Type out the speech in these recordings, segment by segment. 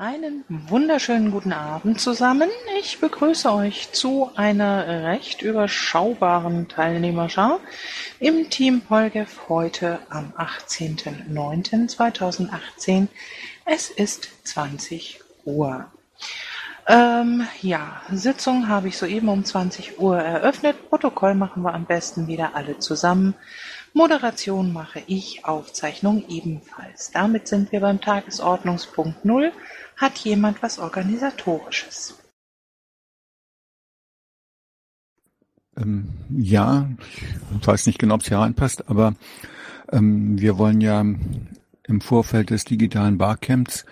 Einen wunderschönen guten Abend zusammen. Ich begrüße euch zu einer recht überschaubaren Teilnehmerschar im Team Polgef heute am 18.09.2018. Es ist 20 Uhr. Ähm, ja, Sitzung habe ich soeben um 20 Uhr eröffnet. Protokoll machen wir am besten wieder alle zusammen. Moderation mache ich, Aufzeichnung ebenfalls. Damit sind wir beim Tagesordnungspunkt Null. Hat jemand was Organisatorisches? Ähm, ja, ich weiß nicht genau, ob es hier reinpasst, aber ähm, wir wollen ja im Vorfeld des digitalen Barcamps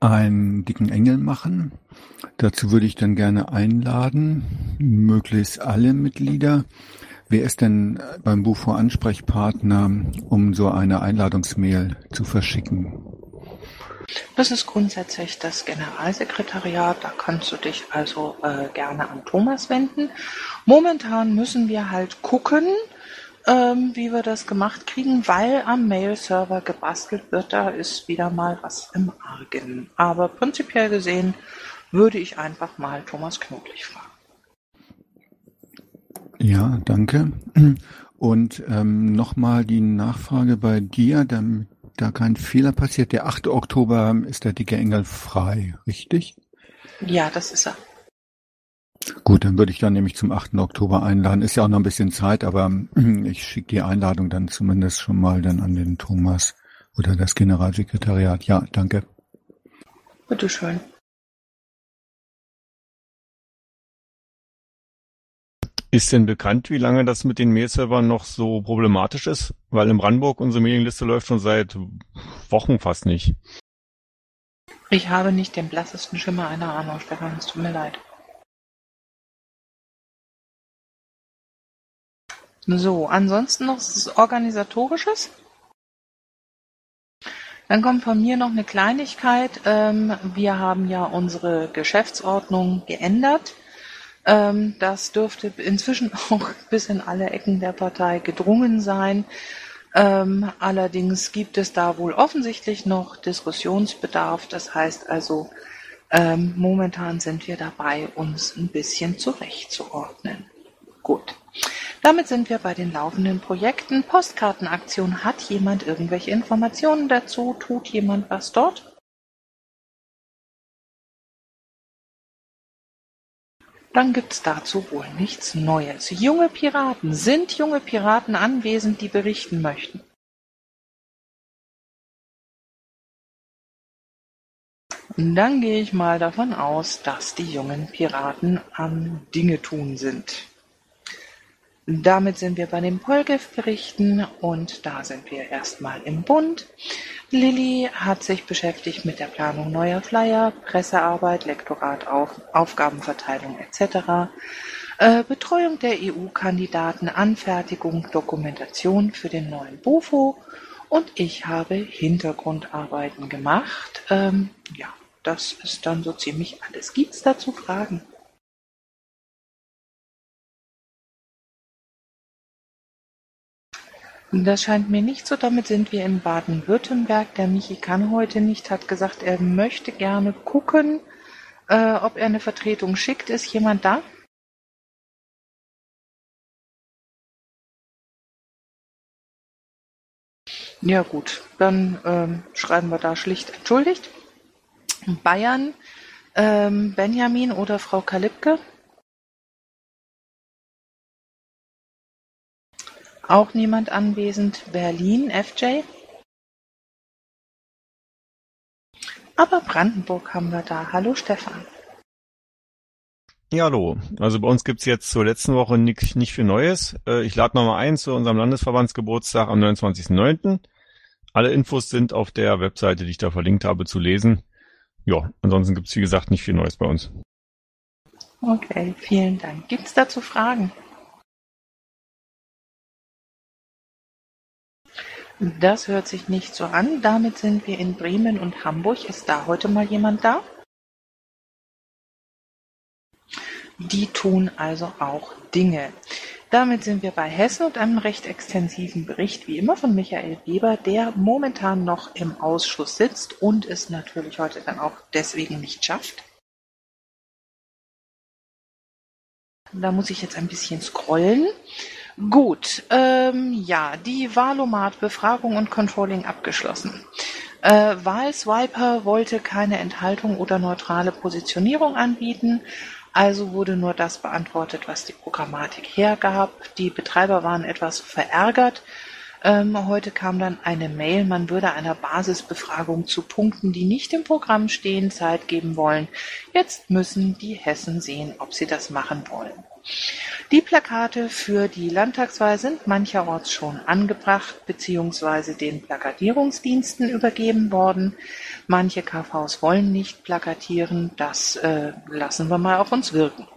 einen dicken Engel machen. Dazu würde ich dann gerne einladen, möglichst alle Mitglieder. Wer ist denn beim Bufo Ansprechpartner, um so eine Einladungsmail zu verschicken? Das ist grundsätzlich das Generalsekretariat. Da kannst du dich also äh, gerne an Thomas wenden. Momentan müssen wir halt gucken, ähm, wie wir das gemacht kriegen, weil am Mail-Server gebastelt wird. Da ist wieder mal was im Argen. Aber prinzipiell gesehen würde ich einfach mal Thomas Knoblich fragen. Ja, danke. Und ähm, nochmal die Nachfrage bei dir, damit da kein Fehler passiert. Der 8. Oktober ist der dicke Engel frei, richtig? Ja, das ist er. Gut, dann würde ich dann nämlich zum 8. Oktober einladen. Ist ja auch noch ein bisschen Zeit, aber ich schicke die Einladung dann zumindest schon mal dann an den Thomas oder das Generalsekretariat. Ja, danke. Bitteschön. Ist denn bekannt, wie lange das mit den Mail-Servern noch so problematisch ist? Weil in Brandenburg unsere Mailingliste läuft schon seit Wochen fast nicht. Ich habe nicht den blassesten Schimmer einer Ahnung, Stefan, es tut mir leid. So, ansonsten noch Organisatorisches. Dann kommt von mir noch eine Kleinigkeit. Ähm, wir haben ja unsere Geschäftsordnung geändert. Ähm, das dürfte inzwischen auch bis in alle Ecken der Partei gedrungen sein. Ähm, allerdings gibt es da wohl offensichtlich noch Diskussionsbedarf. Das heißt also, ähm, momentan sind wir dabei, uns ein bisschen zurechtzuordnen. Gut. Damit sind wir bei den laufenden Projekten. Postkartenaktion. Hat jemand irgendwelche Informationen dazu? Tut jemand was dort? Dann gibt's dazu wohl nichts Neues. Junge Piraten. Sind junge Piraten anwesend, die berichten möchten? Dann gehe ich mal davon aus, dass die jungen Piraten am Dinge tun sind. Damit sind wir bei den Polgef-Berichten und da sind wir erstmal im Bund. Lilly hat sich beschäftigt mit der Planung neuer Flyer, Pressearbeit, Lektorat, Auf Aufgabenverteilung etc., äh, Betreuung der EU-Kandidaten, Anfertigung, Dokumentation für den neuen BUFO und ich habe Hintergrundarbeiten gemacht. Ähm, ja, das ist dann so ziemlich alles. Gibt's dazu Fragen? Das scheint mir nicht so, damit sind wir in Baden-Württemberg. Der Michi kann heute nicht, hat gesagt, er möchte gerne gucken, äh, ob er eine Vertretung schickt. Ist jemand da? Ja gut, dann ähm, schreiben wir da schlicht entschuldigt. Bayern, ähm, Benjamin oder Frau Kalibke? Auch niemand anwesend. Berlin, FJ? Aber Brandenburg haben wir da. Hallo Stefan. Ja, hallo. Also bei uns gibt's jetzt zur letzten Woche nicht, nicht viel Neues. Äh, ich lade nochmal ein zu unserem Landesverbandsgeburtstag am 29.09. Alle Infos sind auf der Webseite, die ich da verlinkt habe, zu lesen. Ja, ansonsten gibt's wie gesagt nicht viel Neues bei uns. Okay, vielen Dank. Gibt's dazu Fragen? Das hört sich nicht so an. Damit sind wir in Bremen und Hamburg. Ist da heute mal jemand da? Die tun also auch Dinge. Damit sind wir bei Hessen und einem recht extensiven Bericht, wie immer von Michael Weber, der momentan noch im Ausschuss sitzt und es natürlich heute dann auch deswegen nicht schafft. Da muss ich jetzt ein bisschen scrollen. Gut, ähm, ja, die Wahlomat-Befragung und Controlling abgeschlossen. Äh, Wahlswiper wollte keine Enthaltung oder neutrale Positionierung anbieten, also wurde nur das beantwortet, was die Programmatik hergab. Die Betreiber waren etwas verärgert. Ähm, heute kam dann eine Mail, man würde einer Basisbefragung zu Punkten, die nicht im Programm stehen, Zeit geben wollen. Jetzt müssen die Hessen sehen, ob sie das machen wollen. Die Plakate für die Landtagswahl sind mancherorts schon angebracht bzw. den Plakatierungsdiensten übergeben worden. Manche KVs wollen nicht plakatieren, das äh, lassen wir mal auf uns wirken.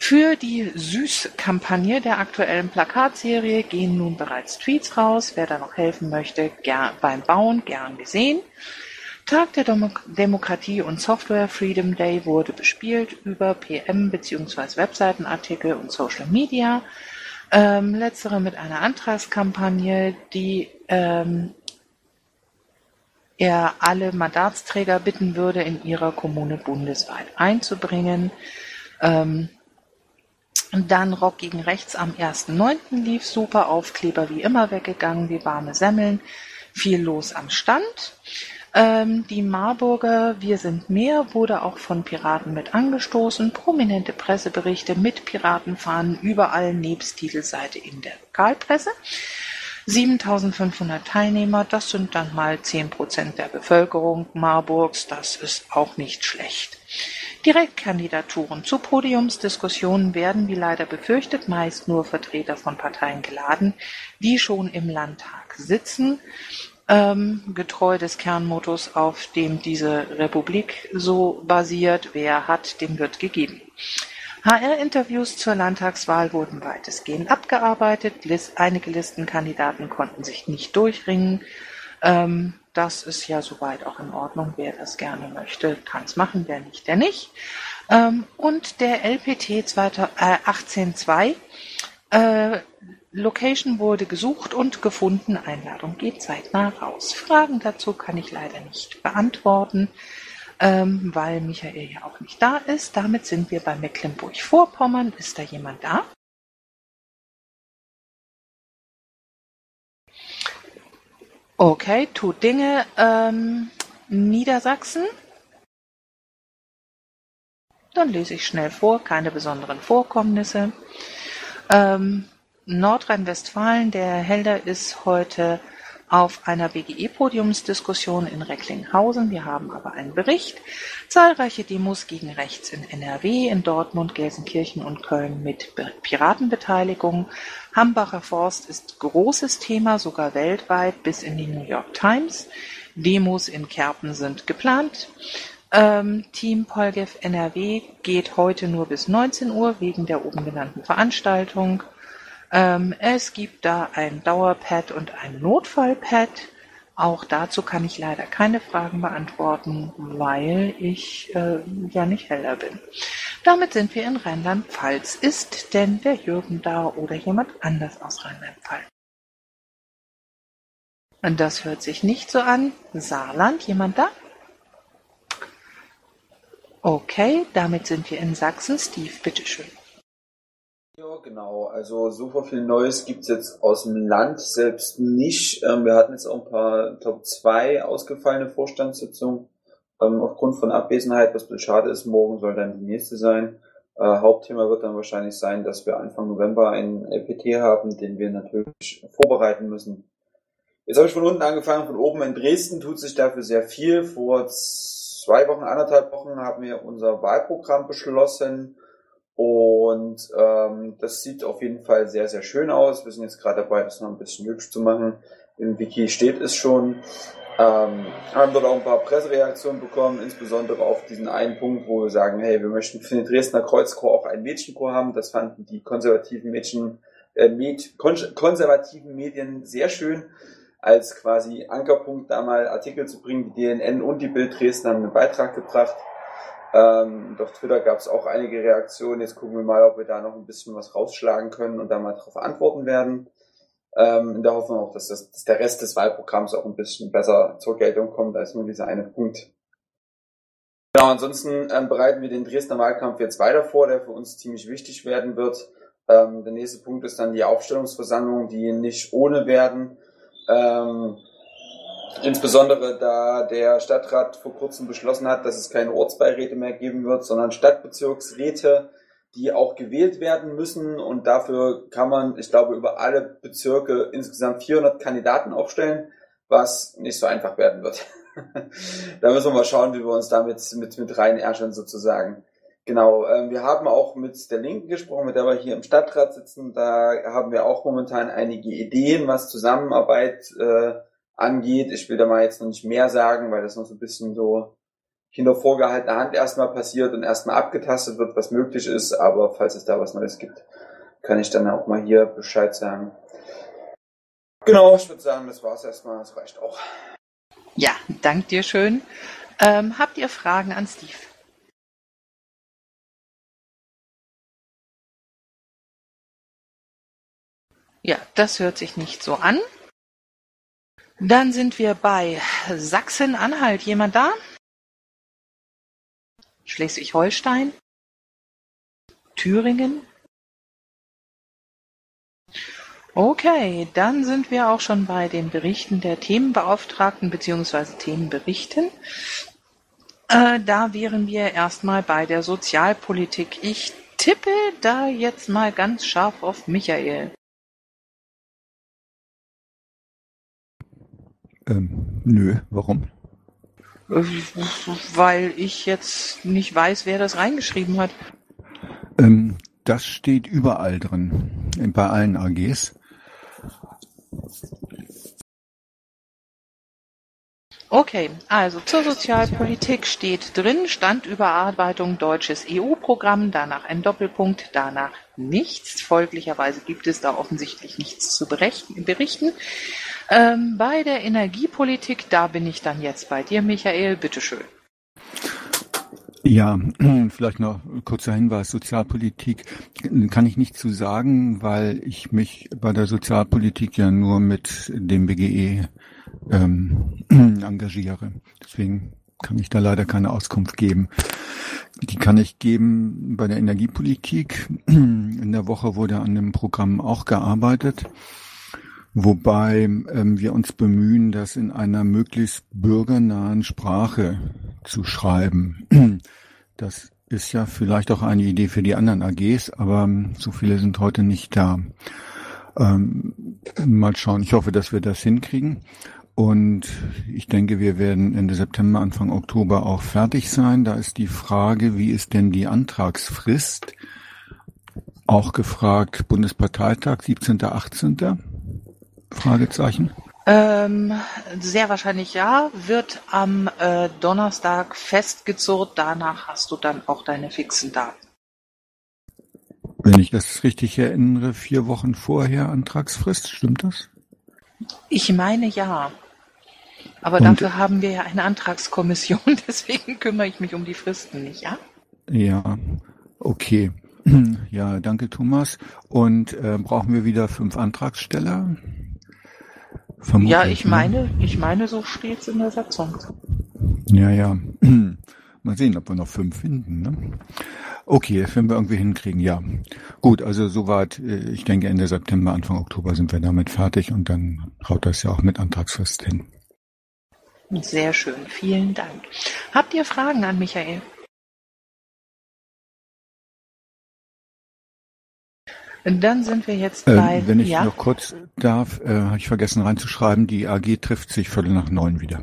Für die Süß-Kampagne der aktuellen Plakatserie gehen nun bereits Tweets raus. Wer da noch helfen möchte, gern, beim Bauen gern gesehen. Tag der Demo Demokratie und Software Freedom Day wurde bespielt über PM bzw. Webseitenartikel und Social Media. Ähm, letztere mit einer Antragskampagne, die ähm, er alle Mandatsträger bitten würde, in ihrer Kommune bundesweit einzubringen. Ähm, dann Rock gegen Rechts am 1.9. lief super, Aufkleber wie immer weggegangen, wie warme Semmeln, viel los am Stand. Ähm, die Marburger Wir sind mehr wurde auch von Piraten mit angestoßen. Prominente Presseberichte mit Piratenfahnen überall nebst Titelseite in der Lokalpresse. 7500 Teilnehmer, das sind dann mal 10 Prozent der Bevölkerung Marburgs, das ist auch nicht schlecht. Direktkandidaturen zu Podiumsdiskussionen werden, wie leider befürchtet, meist nur Vertreter von Parteien geladen, die schon im Landtag sitzen ähm, getreu des Kernmottos, auf dem diese Republik so basiert, wer hat, dem wird gegeben. HR-Interviews zur Landtagswahl wurden weitestgehend abgearbeitet. Einige Listenkandidaten konnten sich nicht durchringen. Ähm, das ist ja soweit auch in Ordnung. Wer das gerne möchte, kann es machen, wer nicht, der nicht. Ähm, und der LPT 18.2 äh, Location wurde gesucht und gefunden, Einladung geht zeitnah raus. Fragen dazu kann ich leider nicht beantworten, ähm, weil Michael ja auch nicht da ist. Damit sind wir bei Mecklenburg-Vorpommern. Ist da jemand da? Okay, tut Dinge. Ähm, Niedersachsen. Dann lese ich schnell vor, keine besonderen Vorkommnisse. Ähm, Nordrhein-Westfalen, der Helder ist heute auf einer BGE-Podiumsdiskussion in Recklinghausen. Wir haben aber einen Bericht. Zahlreiche Demos gegen rechts in NRW, in Dortmund, Gelsenkirchen und Köln mit Piratenbeteiligung. Hambacher Forst ist großes Thema, sogar weltweit, bis in die New York Times. Demos in Kerpen sind geplant. Ähm, Team Polgev NRW geht heute nur bis 19 Uhr wegen der oben genannten Veranstaltung. Ähm, es gibt da ein Dauerpad und ein Notfallpad. Auch dazu kann ich leider keine Fragen beantworten, weil ich äh, ja nicht heller bin. Damit sind wir in Rheinland-Pfalz. Ist denn der Jürgen da oder jemand anders aus Rheinland-Pfalz? Das hört sich nicht so an. Saarland, jemand da? Okay, damit sind wir in Sachsen. Steve, bitteschön. Ja, genau. Also super viel Neues gibt's jetzt aus dem Land selbst nicht. Ähm, wir hatten jetzt auch ein paar, glaube zwei ausgefallene Vorstandssitzungen ähm, aufgrund von Abwesenheit, was schade ist. Morgen soll dann die nächste sein. Äh, Hauptthema wird dann wahrscheinlich sein, dass wir Anfang November einen LPT haben, den wir natürlich vorbereiten müssen. Jetzt habe ich von unten angefangen, von oben in Dresden tut sich dafür sehr viel. Vor zwei Wochen, anderthalb Wochen haben wir unser Wahlprogramm beschlossen und ähm, das sieht auf jeden Fall sehr, sehr schön aus. Wir sind jetzt gerade dabei, das noch ein bisschen hübsch zu machen. Im Wiki steht es schon. Ähm, haben dort auch ein paar Pressereaktionen bekommen, insbesondere auf diesen einen Punkt, wo wir sagen, hey, wir möchten für den Dresdner Kreuzchor auch einen Mädchenchor haben. Das fanden die konservativen Mädchen, äh, Med konservativen Medien sehr schön, als quasi Ankerpunkt da mal Artikel zu bringen. Die DNN und die Bild Dresden haben einen Beitrag gebracht. Ähm, auf Twitter gab es auch einige Reaktionen. Jetzt gucken wir mal, ob wir da noch ein bisschen was rausschlagen können und da mal darauf antworten werden. Ähm, in der Hoffnung auch, dass, das, dass der Rest des Wahlprogramms auch ein bisschen besser zur Geltung kommt als nur dieser eine Punkt. Genau, ansonsten ähm, bereiten wir den Dresdner Wahlkampf jetzt weiter vor, der für uns ziemlich wichtig werden wird. Ähm, der nächste Punkt ist dann die Aufstellungsversammlung, die nicht ohne werden. Ähm, Insbesondere da der Stadtrat vor kurzem beschlossen hat, dass es keine Ortsbeiräte mehr geben wird, sondern Stadtbezirksräte, die auch gewählt werden müssen. Und dafür kann man, ich glaube, über alle Bezirke insgesamt 400 Kandidaten aufstellen, was nicht so einfach werden wird. da müssen wir mal schauen, wie wir uns damit mit, mit rein ärschern sozusagen. Genau, ähm, wir haben auch mit der Linken gesprochen, mit der wir hier im Stadtrat sitzen. Da haben wir auch momentan einige Ideen, was Zusammenarbeit äh, angeht. Ich will da mal jetzt noch nicht mehr sagen, weil das noch so ein bisschen so hinter vorgehaltener Hand erstmal passiert und erstmal abgetastet wird, was möglich ist. Aber falls es da was Neues gibt, kann ich dann auch mal hier Bescheid sagen. Genau, ich würde sagen, das war's erstmal. Das reicht auch. Ja, dank dir schön. Ähm, habt ihr Fragen an Steve? Ja, das hört sich nicht so an. Dann sind wir bei Sachsen-Anhalt. Jemand da? Schleswig-Holstein? Thüringen? Okay, dann sind wir auch schon bei den Berichten der Themenbeauftragten bzw. Themenberichten. Äh, da wären wir erstmal bei der Sozialpolitik. Ich tippe da jetzt mal ganz scharf auf Michael. Ähm, nö, warum? Weil ich jetzt nicht weiß, wer das reingeschrieben hat. Ähm, das steht überall drin, bei allen AGs. Okay, also zur Sozialpolitik steht drin, Standüberarbeitung deutsches EU-Programm, danach ein Doppelpunkt, danach nichts. Folglicherweise gibt es da offensichtlich nichts zu berichten. Ähm, bei der Energiepolitik, da bin ich dann jetzt bei dir, Michael. Bitteschön. Ja, vielleicht noch kurzer Hinweis. Sozialpolitik kann ich nicht zu sagen, weil ich mich bei der Sozialpolitik ja nur mit dem BGE ähm, engagiere. Deswegen kann ich da leider keine Auskunft geben. Die kann ich geben bei der Energiepolitik. In der Woche wurde an dem Programm auch gearbeitet. Wobei ähm, wir uns bemühen, das in einer möglichst bürgernahen Sprache zu schreiben. Das ist ja vielleicht auch eine Idee für die anderen AGs, aber ähm, so viele sind heute nicht da. Ähm, mal schauen. Ich hoffe, dass wir das hinkriegen. Und ich denke, wir werden Ende September, Anfang Oktober auch fertig sein. Da ist die Frage, wie ist denn die Antragsfrist? Auch gefragt, Bundesparteitag 17., 18. Fragezeichen. Ähm, sehr wahrscheinlich ja. Wird am äh, Donnerstag festgezurrt. Danach hast du dann auch deine fixen Daten. Wenn ich das richtig erinnere, vier Wochen vorher Antragsfrist, stimmt das? Ich meine ja. Aber Und, dafür haben wir ja eine Antragskommission, deswegen kümmere ich mich um die Fristen nicht, ja? Ja, okay. Ja, danke Thomas. Und äh, brauchen wir wieder fünf Antragsteller? Vermutlich, ja, ich ne? meine, ich meine, so steht's in der Satzung. Ja, ja. Mal sehen, ob wir noch fünf finden. Ne? Okay, werden wir irgendwie hinkriegen, ja. Gut, also soweit, äh, ich denke Ende September, Anfang Oktober sind wir damit fertig und dann haut das ja auch mit Antragsfrist hin. Sehr schön, vielen Dank. Habt ihr Fragen an Michael? Dann sind wir jetzt ähm, bei. Äh, wenn ich ja? noch kurz darf, äh, habe ich vergessen reinzuschreiben, die AG trifft sich Viertel nach neun wieder.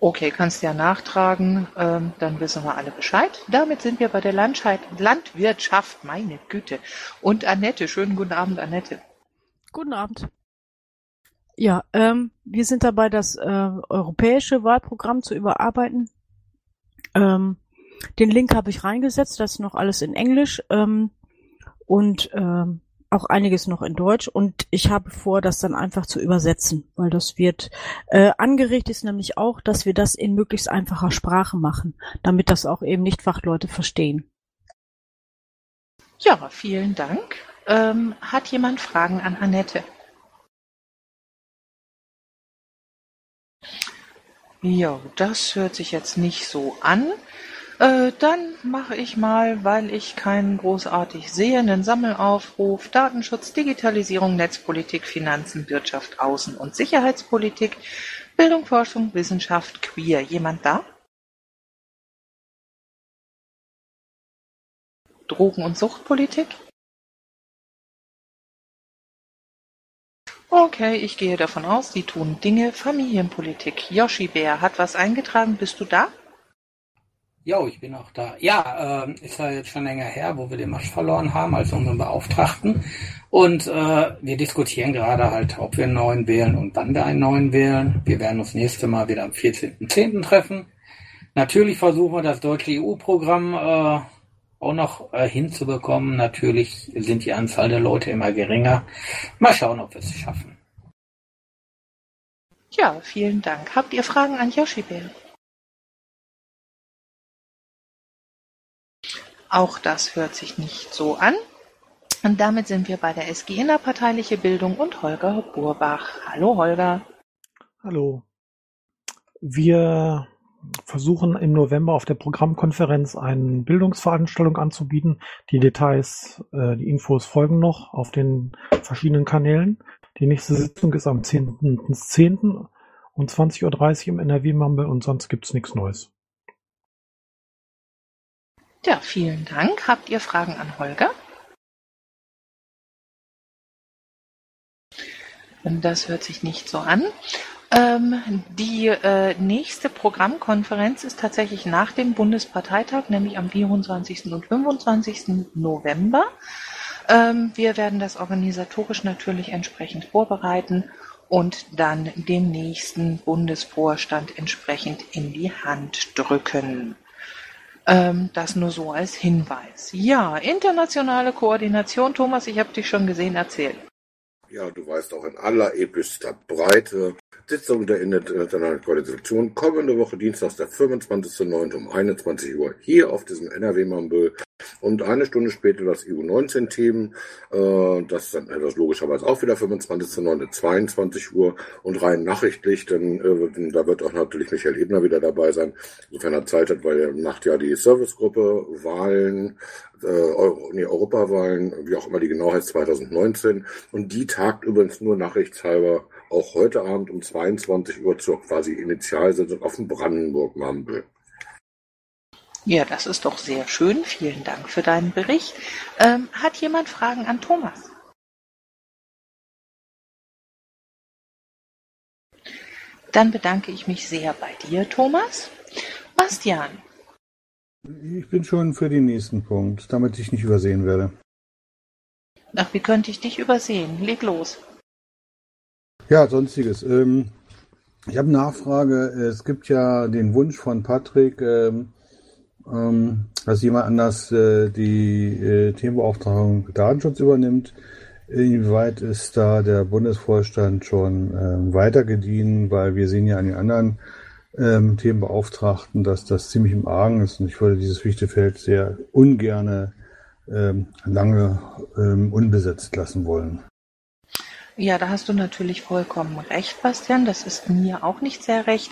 Okay, kannst ja nachtragen, ähm, dann wissen wir alle Bescheid. Damit sind wir bei der Landscheid Landwirtschaft, meine Güte. Und Annette, schönen guten Abend, Annette. Guten Abend. Ja, ähm, wir sind dabei, das äh, europäische Wahlprogramm zu überarbeiten. Ähm, den Link habe ich reingesetzt, das ist noch alles in Englisch. Ähm, und ähm, auch einiges noch in Deutsch und ich habe vor, das dann einfach zu übersetzen, weil das wird äh, angeregt ist nämlich auch, dass wir das in möglichst einfacher Sprache machen, damit das auch eben nicht Fachleute verstehen. Ja, vielen Dank. Ähm, hat jemand Fragen an Annette? Ja, das hört sich jetzt nicht so an. Äh, dann mache ich mal, weil ich keinen großartig sehe, einen Sammelaufruf Datenschutz, Digitalisierung, Netzpolitik, Finanzen, Wirtschaft, Außen- und Sicherheitspolitik, Bildung, Forschung, Wissenschaft, Queer. Jemand da? Drogen- und Suchtpolitik? Okay, ich gehe davon aus, Sie tun Dinge Familienpolitik. Yoshi Bär hat was eingetragen. Bist du da? Jo, ich bin auch da. Ja, äh, ist ja jetzt schon länger her, wo wir den Marsch verloren haben, also unseren Beauftragten. Und äh, wir diskutieren gerade halt, ob wir einen neuen wählen und wann wir einen neuen wählen. Wir werden uns nächste Mal wieder am 14.10. treffen. Natürlich versuchen wir das deutsche EU-Programm äh, auch noch äh, hinzubekommen. Natürlich sind die Anzahl der Leute immer geringer. Mal schauen, ob wir es schaffen. Ja, vielen Dank. Habt ihr Fragen an Yoshi Bär? Auch das hört sich nicht so an. Und damit sind wir bei der SG Innerparteiliche Bildung und Holger Burbach. Hallo Holger. Hallo. Wir versuchen im November auf der Programmkonferenz eine Bildungsveranstaltung anzubieten. Die Details, äh, die Infos folgen noch auf den verschiedenen Kanälen. Die nächste Sitzung ist am 10.10. .10. um 20.30 Uhr im NRW-Mumble und sonst gibt's nichts Neues. Ja, vielen Dank. Habt ihr Fragen an Holger? Das hört sich nicht so an. Ähm, die äh, nächste Programmkonferenz ist tatsächlich nach dem Bundesparteitag, nämlich am 24. und 25. November. Ähm, wir werden das organisatorisch natürlich entsprechend vorbereiten und dann dem nächsten Bundesvorstand entsprechend in die Hand drücken. Ähm, das nur so als Hinweis. Ja, internationale Koordination. Thomas, ich habe dich schon gesehen, erzähl. Ja, du weißt auch in aller epischster Breite. Sitzung der Internationalen Koordination kommende Woche Dienstag, der 25.09. um 21 Uhr hier auf diesem NRW-Mambel und eine Stunde später das EU-19-Team, äh, das dann etwas logischerweise auch wieder 25.09. 22 Uhr und rein nachrichtlich, denn äh, da wird auch natürlich Michael Ebner wieder dabei sein, sofern er Zeit hat, weil er macht ja die Servicegruppe, Wahlen, äh, nee, Europawahlen, wie auch immer die genau heißt, 2019 und die tagt übrigens nur nachrichtshalber auch heute Abend um 22 Uhr zur quasi Initialsitzung auf dem Brandenburg-Mambel. Ja, das ist doch sehr schön. Vielen Dank für deinen Bericht. Ähm, hat jemand Fragen an Thomas? Dann bedanke ich mich sehr bei dir, Thomas. Bastian. Ich bin schon für den nächsten Punkt, damit ich nicht übersehen werde. Ach, wie könnte ich dich übersehen? Leg los. Ja, sonstiges. Ähm, ich habe eine Nachfrage. Es gibt ja den Wunsch von Patrick, ähm, ähm, dass jemand anders äh, die äh, Themenbeauftragung Datenschutz übernimmt. Inwieweit ist da der Bundesvorstand schon ähm, weitergedient? Weil wir sehen ja an den anderen ähm, Themenbeauftragten, dass das ziemlich im Argen ist. Und ich würde dieses wichtige Feld sehr ungerne ähm, lange ähm, unbesetzt lassen wollen. Ja, da hast du natürlich vollkommen recht, Bastian. Das ist mir auch nicht sehr recht.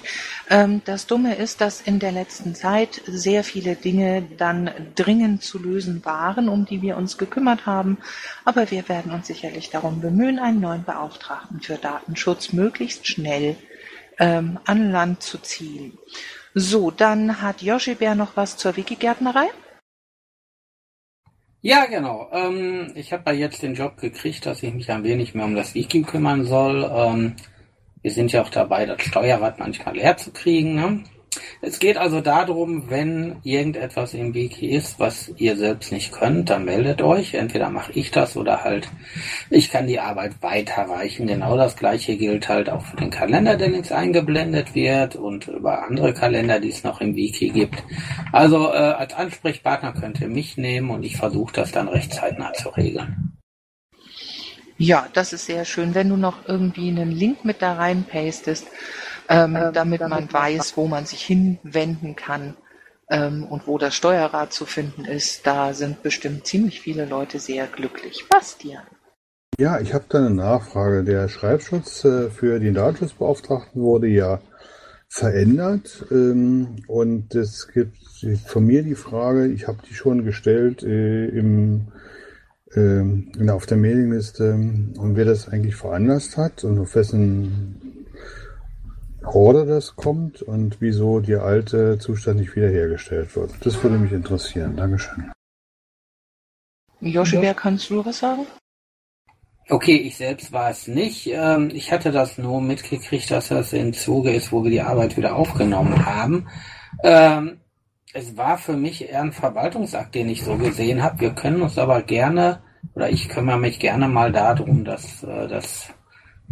Ähm, das Dumme ist, dass in der letzten Zeit sehr viele Dinge dann dringend zu lösen waren, um die wir uns gekümmert haben. Aber wir werden uns sicherlich darum bemühen, einen neuen Beauftragten für Datenschutz möglichst schnell ähm, an Land zu ziehen. So, dann hat Joshi Bär noch was zur Wikigärtnerei. Ja, genau. Ähm, ich habe da jetzt den Job gekriegt, dass ich mich ein wenig mehr um das Wiki kümmern soll. Ähm, wir sind ja auch dabei, das Steuerrad manchmal leer zu kriegen. Ne? Es geht also darum, wenn irgendetwas im Wiki ist, was ihr selbst nicht könnt, dann meldet euch. Entweder mache ich das oder halt ich kann die Arbeit weiterreichen. Genau das gleiche gilt halt auch für den Kalender, der links eingeblendet wird und über andere Kalender, die es noch im Wiki gibt. Also äh, als Ansprechpartner könnt ihr mich nehmen und ich versuche das dann recht zeitnah zu regeln. Ja, das ist sehr schön. Wenn du noch irgendwie einen Link mit da rein pastest, ähm, damit man weiß, wo man sich hinwenden kann ähm, und wo das Steuerrad zu finden ist, da sind bestimmt ziemlich viele Leute sehr glücklich. Bastian. Ja, ich habe da eine Nachfrage. Der Schreibschutz äh, für den Datenschutzbeauftragten wurde ja verändert ähm, und es gibt von mir die Frage, ich habe die schon gestellt äh, im äh, auf der Mailingliste und wer das eigentlich veranlasst hat und auf wessen Horde das kommt und wieso der alte Zustand nicht wiederhergestellt wird. Das würde mich interessieren. Dankeschön. Joshi, wer kannst du was sagen? Okay, ich selbst war es nicht. Ähm, ich hatte das nur mitgekriegt, dass das im Zuge ist, wo wir die Arbeit wieder aufgenommen haben. Ähm, es war für mich eher ein Verwaltungsakt, den ich so gesehen habe. Wir können uns aber gerne, oder ich kümmere mich gerne mal darum, dass äh, das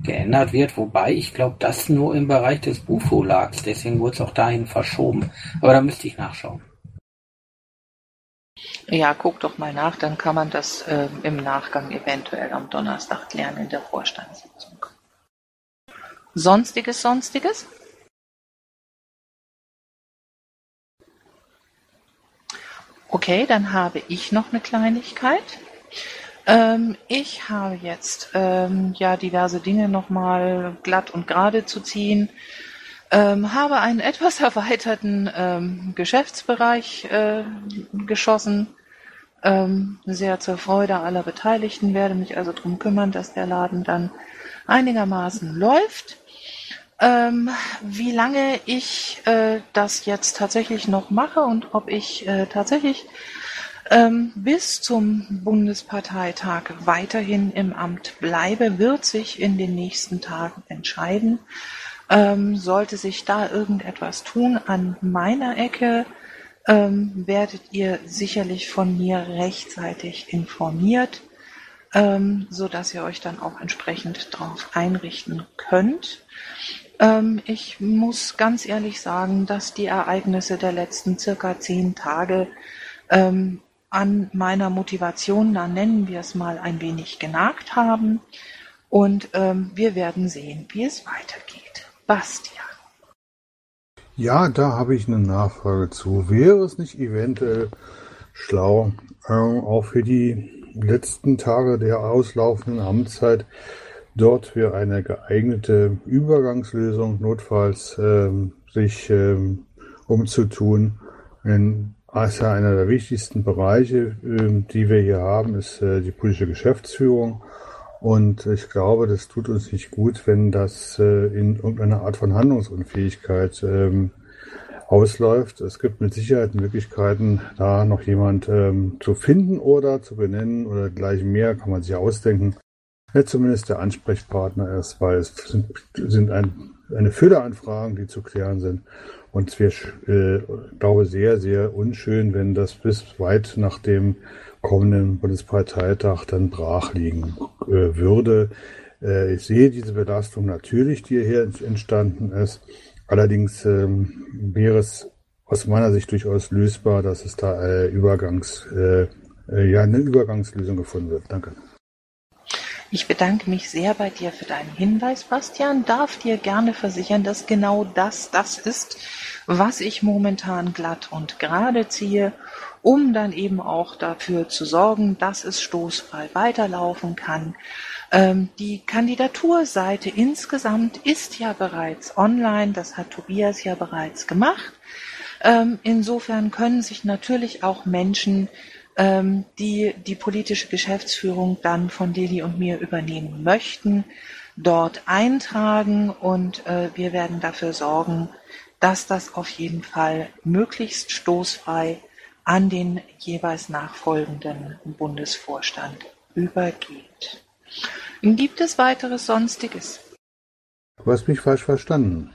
geändert wird, wobei ich glaube, das nur im Bereich des Bufo lag. Deswegen wurde es auch dahin verschoben. Aber da müsste ich nachschauen. Ja, guck doch mal nach, dann kann man das äh, im Nachgang eventuell am Donnerstag klären in der Vorstandssitzung. Sonstiges, sonstiges? Okay, dann habe ich noch eine Kleinigkeit. Ähm, ich habe jetzt ähm, ja diverse Dinge nochmal glatt und gerade zu ziehen. Ähm, habe einen etwas erweiterten ähm, Geschäftsbereich äh, geschossen. Ähm, sehr zur Freude aller Beteiligten, werde mich also darum kümmern, dass der Laden dann einigermaßen läuft. Ähm, wie lange ich äh, das jetzt tatsächlich noch mache und ob ich äh, tatsächlich bis zum Bundesparteitag weiterhin im Amt bleibe, wird sich in den nächsten Tagen entscheiden. Ähm, sollte sich da irgendetwas tun an meiner Ecke, ähm, werdet ihr sicherlich von mir rechtzeitig informiert, ähm, so dass ihr euch dann auch entsprechend darauf einrichten könnt. Ähm, ich muss ganz ehrlich sagen, dass die Ereignisse der letzten circa zehn Tage ähm, an meiner Motivation, da nennen wir es mal, ein wenig genagt haben. Und ähm, wir werden sehen, wie es weitergeht. Bastian. Ja, da habe ich eine Nachfrage zu. Wäre es nicht eventuell schlau, äh, auch für die letzten Tage der auslaufenden Amtszeit dort für eine geeignete Übergangslösung notfalls ähm, sich ähm, umzutun? Denn also einer der wichtigsten Bereiche, äh, die wir hier haben, ist äh, die politische Geschäftsführung. Und ich glaube, das tut uns nicht gut, wenn das äh, in irgendeiner Art von Handlungsunfähigkeit ähm, ausläuft. Es gibt mit Sicherheit Möglichkeiten, da noch jemand ähm, zu finden oder zu benennen oder gleich mehr, kann man sich ausdenken, wer zumindest der Ansprechpartner ist, weil es sind, sind ein, eine Fülle an Fragen, die zu klären sind. Und es wäre, äh, glaube sehr, sehr unschön, wenn das bis weit nach dem kommenden Bundesparteitag dann brach liegen äh, würde. Äh, ich sehe diese Belastung natürlich, die hier entstanden ist. Allerdings ähm, wäre es aus meiner Sicht durchaus lösbar, dass es da äh, Übergangs, äh, äh, ja, eine Übergangslösung gefunden wird. Danke. Ich bedanke mich sehr bei dir für deinen Hinweis, Bastian. Darf dir gerne versichern, dass genau das das ist, was ich momentan glatt und gerade ziehe um dann eben auch dafür zu sorgen, dass es stoßfrei weiterlaufen kann. Ähm, die Kandidaturseite insgesamt ist ja bereits online, das hat Tobias ja bereits gemacht. Ähm, insofern können sich natürlich auch Menschen, die die politische Geschäftsführung dann von Lili und mir übernehmen möchten, dort eintragen und äh, wir werden dafür sorgen, dass das auf jeden Fall möglichst stoßfrei an den jeweils nachfolgenden Bundesvorstand übergeht. Gibt es weiteres Sonstiges? Du hast mich falsch verstanden.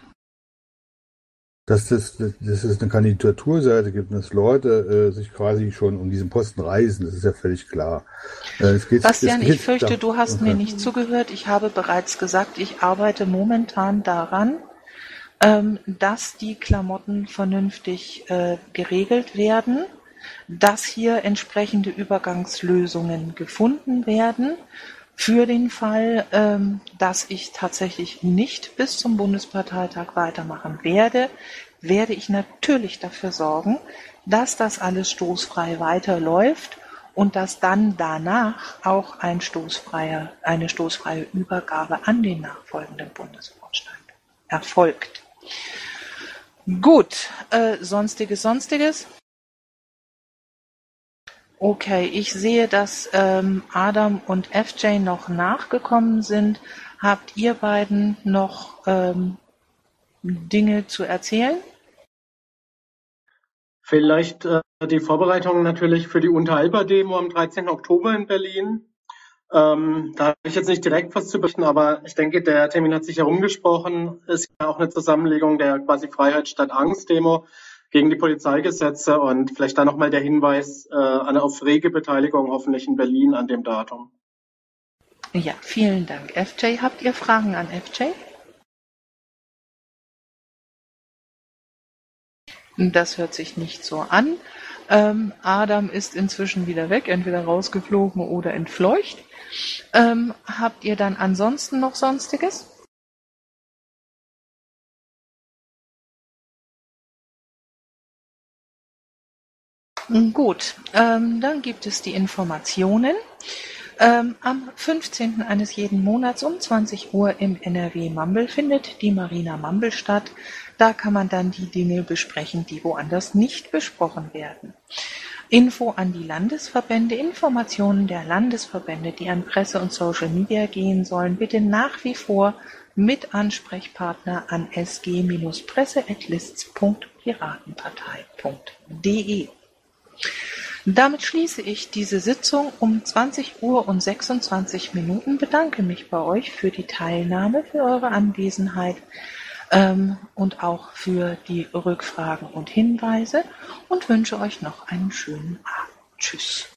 Dass, das, dass es eine Kandidaturseite gibt und dass Leute äh, sich quasi schon um diesen Posten reisen, das ist ja völlig klar. Äh, es geht, Bastian, es geht, ich fürchte, da, du hast okay. mir nicht zugehört. Ich habe bereits gesagt, ich arbeite momentan daran, ähm, dass die Klamotten vernünftig äh, geregelt werden dass hier entsprechende Übergangslösungen gefunden werden Für den Fall, ähm, dass ich tatsächlich nicht bis zum Bundesparteitag weitermachen werde, werde ich natürlich dafür sorgen, dass das alles stoßfrei weiterläuft und dass dann danach auch ein stoßfreier, eine stoßfreie Übergabe an den nachfolgenden Bundesvorstand erfolgt. Gut, äh, sonstiges, sonstiges. Okay, ich sehe, dass ähm, Adam und FJ noch nachgekommen sind. Habt ihr beiden noch ähm, Dinge zu erzählen? Vielleicht äh, die Vorbereitungen natürlich für die Unteralper-Demo am 13. Oktober in Berlin. Ähm, da habe ich jetzt nicht direkt was zu berichten, aber ich denke, der Termin hat sich herumgesprochen. Ist ja auch eine Zusammenlegung der quasi Freiheit statt Angst-Demo gegen die Polizeigesetze und vielleicht da nochmal der Hinweis äh, auf rege Beteiligung hoffentlich in Berlin an dem Datum. Ja, vielen Dank. FJ, habt ihr Fragen an FJ? Das hört sich nicht so an. Ähm, Adam ist inzwischen wieder weg, entweder rausgeflogen oder entfleucht. Ähm, habt ihr dann ansonsten noch Sonstiges? Gut, ähm, dann gibt es die Informationen. Ähm, am 15. eines jeden Monats um 20 Uhr im NRW Mumble findet die Marina Mumble statt. Da kann man dann die Dinge besprechen, die woanders nicht besprochen werden. Info an die Landesverbände, Informationen der Landesverbände, die an Presse und Social Media gehen sollen, bitte nach wie vor mit Ansprechpartner an sg-presse.lists.piratenpartei.de. Damit schließe ich diese Sitzung um 20 Uhr und 26 Minuten, bedanke mich bei euch für die Teilnahme, für eure Anwesenheit ähm, und auch für die Rückfragen und Hinweise und wünsche euch noch einen schönen Abend. Tschüss.